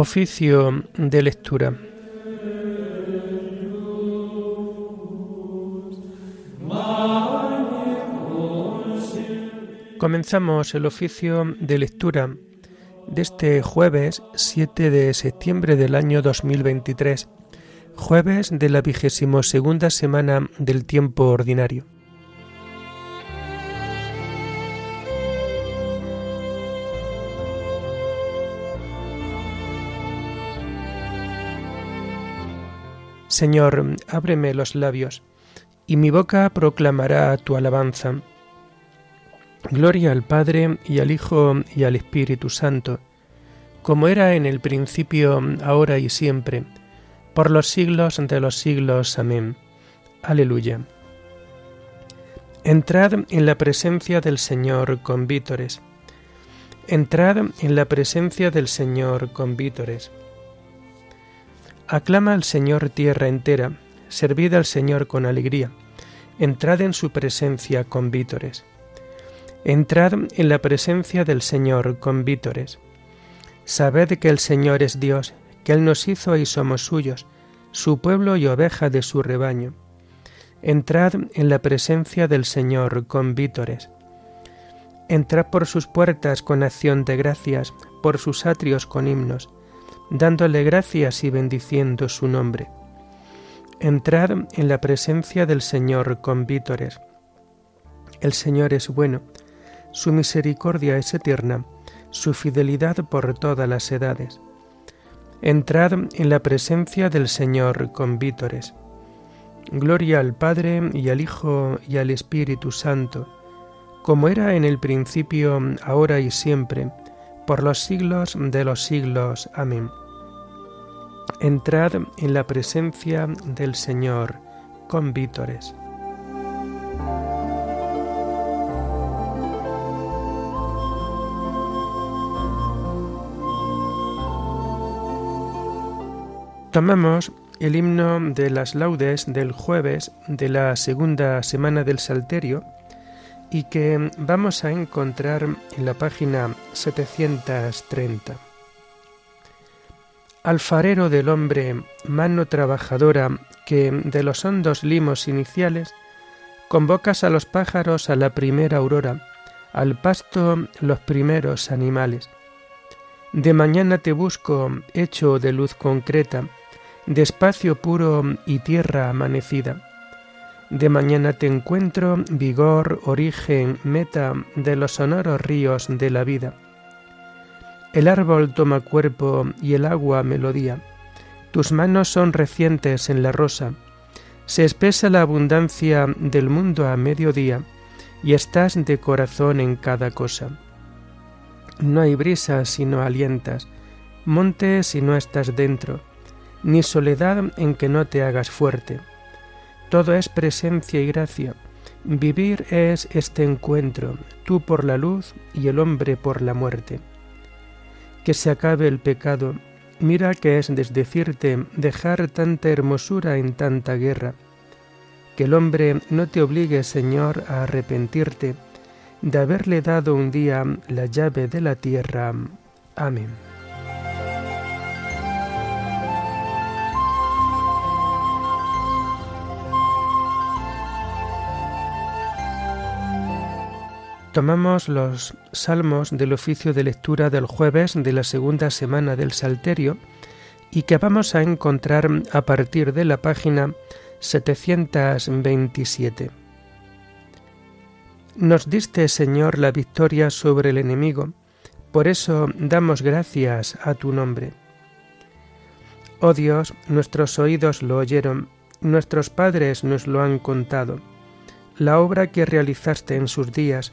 Oficio de lectura. Comenzamos el oficio de lectura de este jueves 7 de septiembre del año 2023, jueves de la vigésimo segunda semana del tiempo ordinario. Señor, ábreme los labios, y mi boca proclamará tu alabanza. Gloria al Padre y al Hijo y al Espíritu Santo, como era en el principio, ahora y siempre, por los siglos de los siglos. Amén. Aleluya. Entrad en la presencia del Señor con vítores. Entrad en la presencia del Señor con vítores. Aclama al Señor tierra entera, servid al Señor con alegría, entrad en su presencia con vítores. Entrad en la presencia del Señor con vítores. Sabed que el Señor es Dios, que Él nos hizo y somos suyos, su pueblo y oveja de su rebaño. Entrad en la presencia del Señor con vítores. Entrad por sus puertas con acción de gracias, por sus atrios con himnos dándole gracias y bendiciendo su nombre. Entrad en la presencia del Señor con vítores. El Señor es bueno, su misericordia es eterna, su fidelidad por todas las edades. Entrad en la presencia del Señor con vítores. Gloria al Padre y al Hijo y al Espíritu Santo, como era en el principio, ahora y siempre, por los siglos de los siglos. Amén. Entrad en la presencia del Señor con vítores. Tomamos el himno de las laudes del jueves de la segunda semana del Salterio y que vamos a encontrar en la página 730. Alfarero del hombre, mano trabajadora, que de los hondos limos iniciales convocas a los pájaros a la primera aurora, al pasto los primeros animales. De mañana te busco, hecho de luz concreta, de espacio puro y tierra amanecida de mañana te encuentro, vigor, origen, meta de los sonoros ríos de la vida. El árbol toma cuerpo y el agua melodía. Tus manos son recientes en la rosa. Se espesa la abundancia del mundo a mediodía y estás de corazón en cada cosa. No hay brisa si no alientas, monte si no estás dentro, ni soledad en que no te hagas fuerte todo es presencia y gracia. Vivir es este encuentro, tú por la luz y el hombre por la muerte. Que se acabe el pecado, mira que es desdecirte dejar tanta hermosura en tanta guerra. Que el hombre no te obligue, Señor, a arrepentirte de haberle dado un día la llave de la tierra. Amén. Tomamos los salmos del oficio de lectura del jueves de la segunda semana del Salterio y que vamos a encontrar a partir de la página 727. Nos diste, Señor, la victoria sobre el enemigo, por eso damos gracias a tu nombre. Oh Dios, nuestros oídos lo oyeron, nuestros padres nos lo han contado, la obra que realizaste en sus días,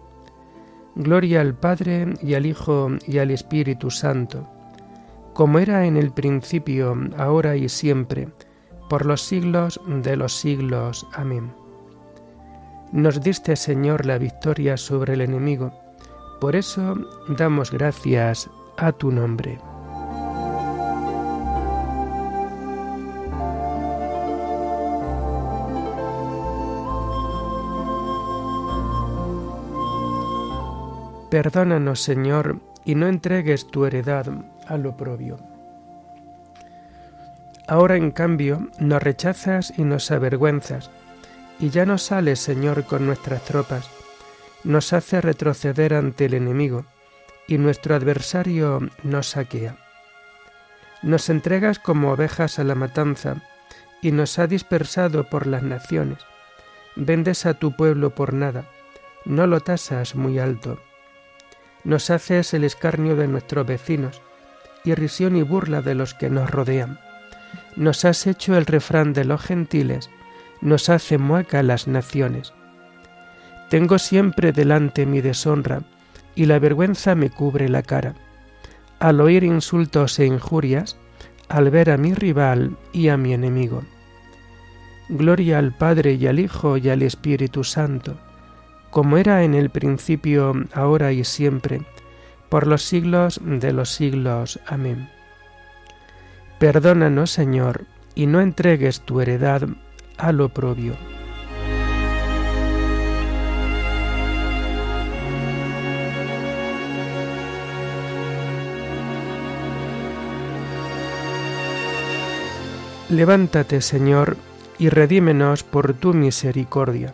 Gloria al Padre y al Hijo y al Espíritu Santo, como era en el principio, ahora y siempre, por los siglos de los siglos. Amén. Nos diste, Señor, la victoria sobre el enemigo, por eso damos gracias a tu nombre. Perdónanos, Señor, y no entregues tu heredad al oprobio. Ahora, en cambio, nos rechazas y nos avergüenzas, y ya no sales, Señor, con nuestras tropas. Nos hace retroceder ante el enemigo, y nuestro adversario nos saquea. Nos entregas como ovejas a la matanza, y nos ha dispersado por las naciones. Vendes a tu pueblo por nada, no lo tasas muy alto nos haces el escarnio de nuestros vecinos, irrisión y burla de los que nos rodean. Nos has hecho el refrán de los gentiles, nos hace mueca las naciones. Tengo siempre delante mi deshonra, y la vergüenza me cubre la cara. Al oír insultos e injurias, al ver a mi rival y a mi enemigo. Gloria al Padre y al Hijo y al Espíritu Santo como era en el principio, ahora y siempre, por los siglos de los siglos. Amén. Perdónanos, Señor, y no entregues tu heredad al oprobio. Levántate, Señor, y redímenos por tu misericordia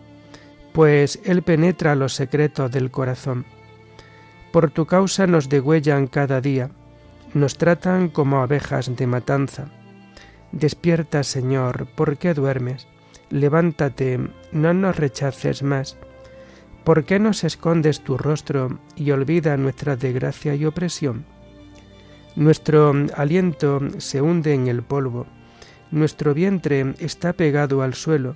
pues Él penetra los secretos del corazón. Por tu causa nos degüellan cada día, nos tratan como abejas de matanza. Despierta, Señor, ¿por qué duermes? Levántate, no nos rechaces más. ¿Por qué nos escondes tu rostro y olvida nuestra desgracia y opresión? Nuestro aliento se hunde en el polvo, nuestro vientre está pegado al suelo,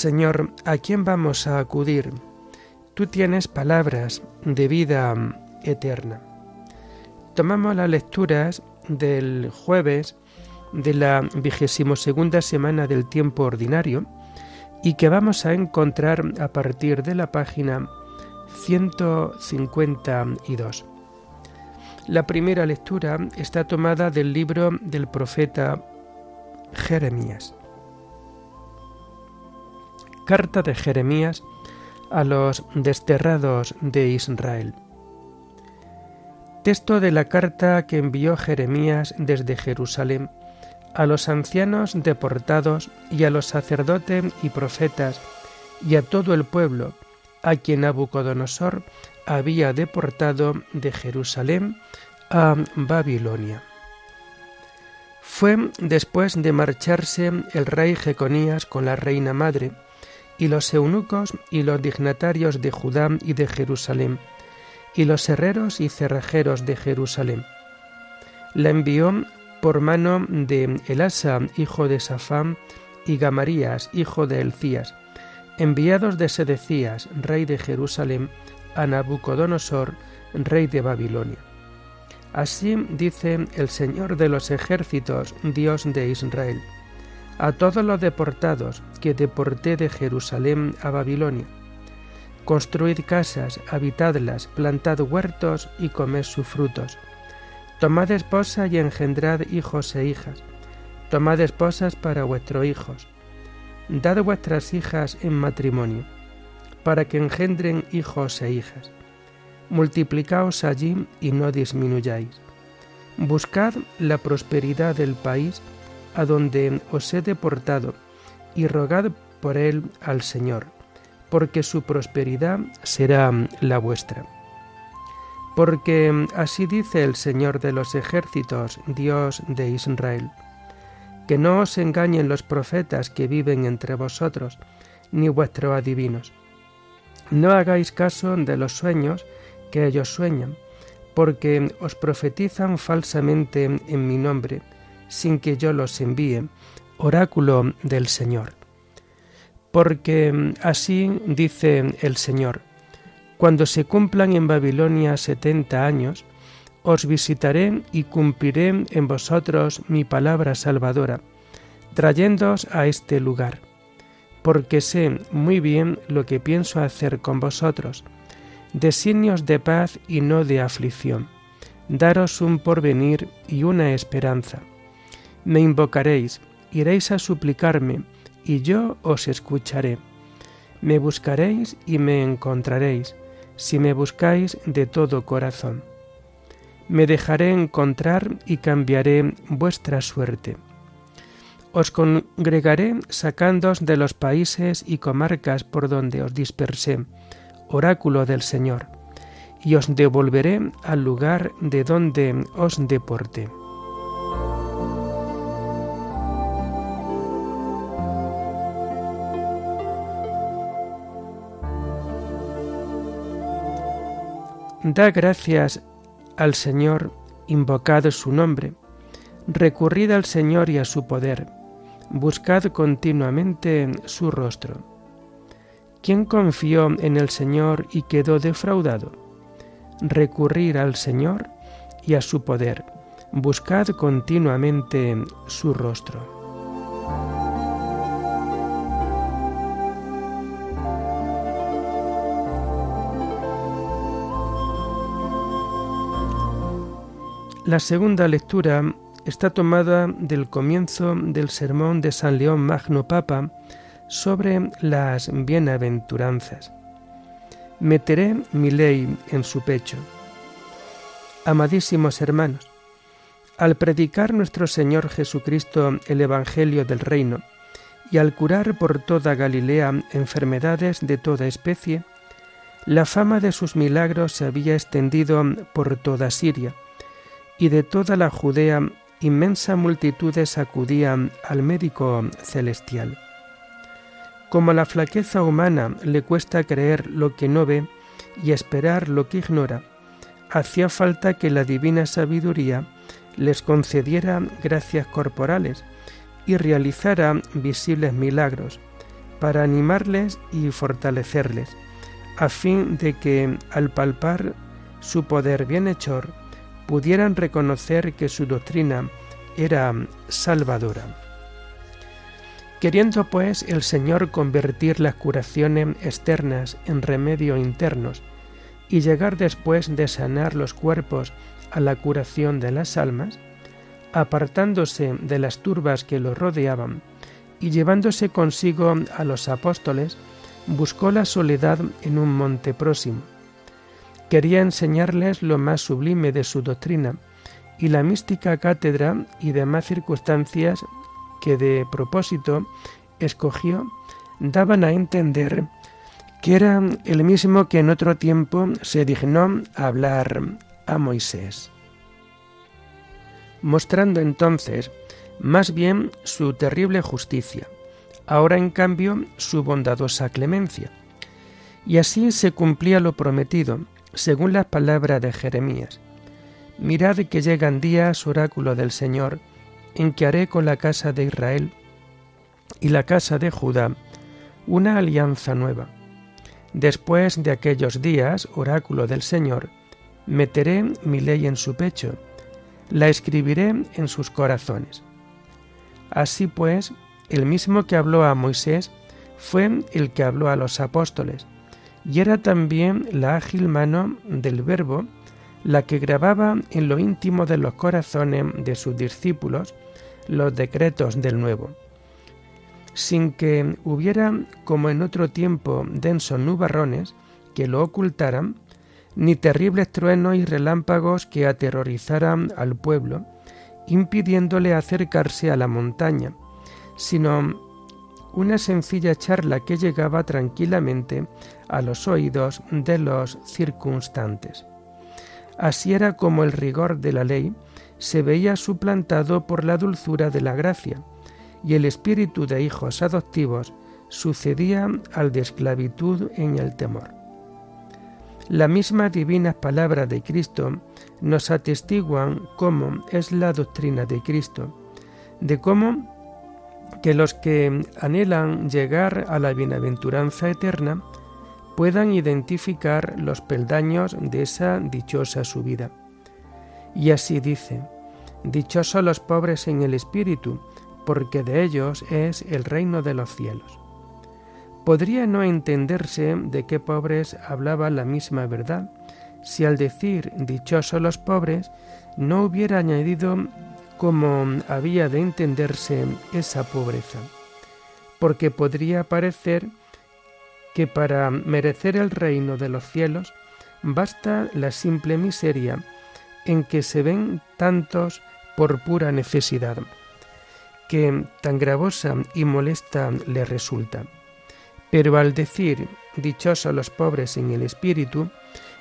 Señor, ¿a quién vamos a acudir? Tú tienes palabras de vida eterna. Tomamos las lecturas del jueves de la vigésimo segunda semana del tiempo ordinario y que vamos a encontrar a partir de la página 152. La primera lectura está tomada del libro del profeta Jeremías. Carta de Jeremías a los desterrados de Israel. Texto de la carta que envió Jeremías desde Jerusalén a los ancianos deportados y a los sacerdotes y profetas y a todo el pueblo a quien Nabucodonosor había deportado de Jerusalén a Babilonia. Fue después de marcharse el rey Jeconías con la reina madre, y los eunucos y los dignatarios de Judá y de Jerusalén, y los herreros y cerrajeros de Jerusalén. La envió por mano de Elasa, hijo de Safán, y Gamarías, hijo de Elcías, enviados de Sedecías, rey de Jerusalén, a Nabucodonosor, rey de Babilonia. Así dice el Señor de los ejércitos, Dios de Israel, a todos los deportados que deporté de Jerusalén a Babilonia. Construid casas, habitadlas, plantad huertos y comed sus frutos. Tomad esposa y engendrad hijos e hijas. Tomad esposas para vuestros hijos. Dad vuestras hijas en matrimonio, para que engendren hijos e hijas multiplicaos allí y no disminuyáis. Buscad la prosperidad del país a donde os he deportado y rogad por él al Señor, porque su prosperidad será la vuestra. Porque así dice el Señor de los ejércitos, Dios de Israel, que no os engañen los profetas que viven entre vosotros, ni vuestros adivinos. No hagáis caso de los sueños que ellos sueñan, porque os profetizan falsamente en mi nombre, sin que yo los envíe, oráculo del Señor. Porque así dice el Señor, cuando se cumplan en Babilonia setenta años, os visitaré y cumpliré en vosotros mi palabra salvadora, trayéndoos a este lugar, porque sé muy bien lo que pienso hacer con vosotros, designios de paz y no de aflicción, daros un porvenir y una esperanza. Me invocaréis, iréis a suplicarme, y yo os escucharé. Me buscaréis y me encontraréis, si me buscáis de todo corazón. Me dejaré encontrar y cambiaré vuestra suerte. Os congregaré sacándoos de los países y comarcas por donde os dispersé, oráculo del Señor, y os devolveré al lugar de donde os deporté. Da gracias al Señor, invocad su nombre, recurrid al Señor y a su poder, buscad continuamente su rostro. ¿Quién confió en el Señor y quedó defraudado? Recurrir al Señor y a su poder. Buscad continuamente su rostro. La segunda lectura está tomada del comienzo del sermón de San León Magno Papa sobre las bienaventuranzas. Meteré mi ley en su pecho. Amadísimos hermanos, al predicar nuestro Señor Jesucristo el Evangelio del Reino y al curar por toda Galilea enfermedades de toda especie, la fama de sus milagros se había extendido por toda Siria, y de toda la Judea inmensa multitudes acudían al médico celestial. Como a la flaqueza humana le cuesta creer lo que no ve y esperar lo que ignora, hacía falta que la divina sabiduría les concediera gracias corporales y realizara visibles milagros para animarles y fortalecerles, a fin de que al palpar su poder bienhechor pudieran reconocer que su doctrina era salvadora. Queriendo pues el Señor convertir las curaciones externas en remedios internos y llegar después de sanar los cuerpos a la curación de las almas, apartándose de las turbas que los rodeaban y llevándose consigo a los apóstoles, buscó la soledad en un monte próximo. Quería enseñarles lo más sublime de su doctrina y la mística cátedra y demás circunstancias que de propósito escogió daban a entender que era el mismo que en otro tiempo se dignó hablar a Moisés, mostrando entonces más bien su terrible justicia, ahora en cambio su bondadosa clemencia. Y así se cumplía lo prometido, según las palabras de Jeremías. Mirad que llegan días, oráculo del Señor, en que haré con la casa de Israel y la casa de Judá una alianza nueva. Después de aquellos días, oráculo del Señor, meteré mi ley en su pecho, la escribiré en sus corazones. Así pues, el mismo que habló a Moisés fue el que habló a los apóstoles, y era también la ágil mano del Verbo la que grababa en lo íntimo de los corazones de sus discípulos los decretos del nuevo, sin que hubiera, como en otro tiempo, densos nubarrones que lo ocultaran, ni terribles truenos y relámpagos que aterrorizaran al pueblo, impidiéndole acercarse a la montaña, sino una sencilla charla que llegaba tranquilamente a los oídos de los circunstantes. Así era como el rigor de la ley se veía suplantado por la dulzura de la gracia, y el espíritu de hijos adoptivos sucedía al de esclavitud en el temor. La misma divina palabra de Cristo nos atestiguan cómo es la doctrina de Cristo, de cómo que los que anhelan llegar a la bienaventuranza eterna puedan identificar los peldaños de esa dichosa subida. Y así dice, Dichosos los pobres en el espíritu, porque de ellos es el reino de los cielos. Podría no entenderse de qué pobres hablaba la misma verdad, si al decir dichosos los pobres no hubiera añadido cómo había de entenderse esa pobreza, porque podría parecer que para merecer el reino de los cielos basta la simple miseria en que se ven tantos por pura necesidad, que tan gravosa y molesta le resulta. Pero al decir dichosos los pobres en el espíritu,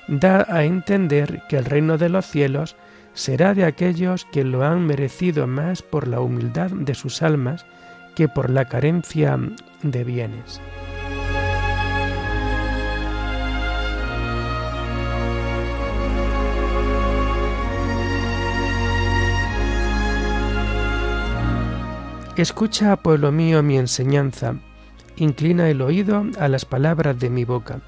da a entender que el reino de los cielos será de aquellos que lo han merecido más por la humildad de sus almas que por la carencia de bienes. Escucha, pueblo mío, mi enseñanza, inclina el oído a las palabras de mi boca.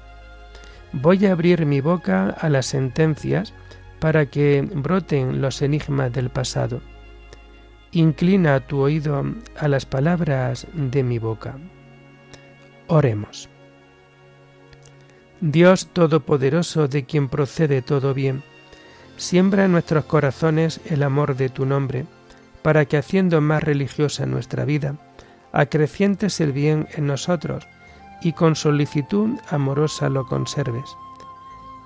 Voy a abrir mi boca a las sentencias para que broten los enigmas del pasado. Inclina tu oído a las palabras de mi boca. Oremos. Dios Todopoderoso, de quien procede todo bien, siembra en nuestros corazones el amor de tu nombre para que haciendo más religiosa nuestra vida, acrecientes el bien en nosotros y con solicitud amorosa lo conserves.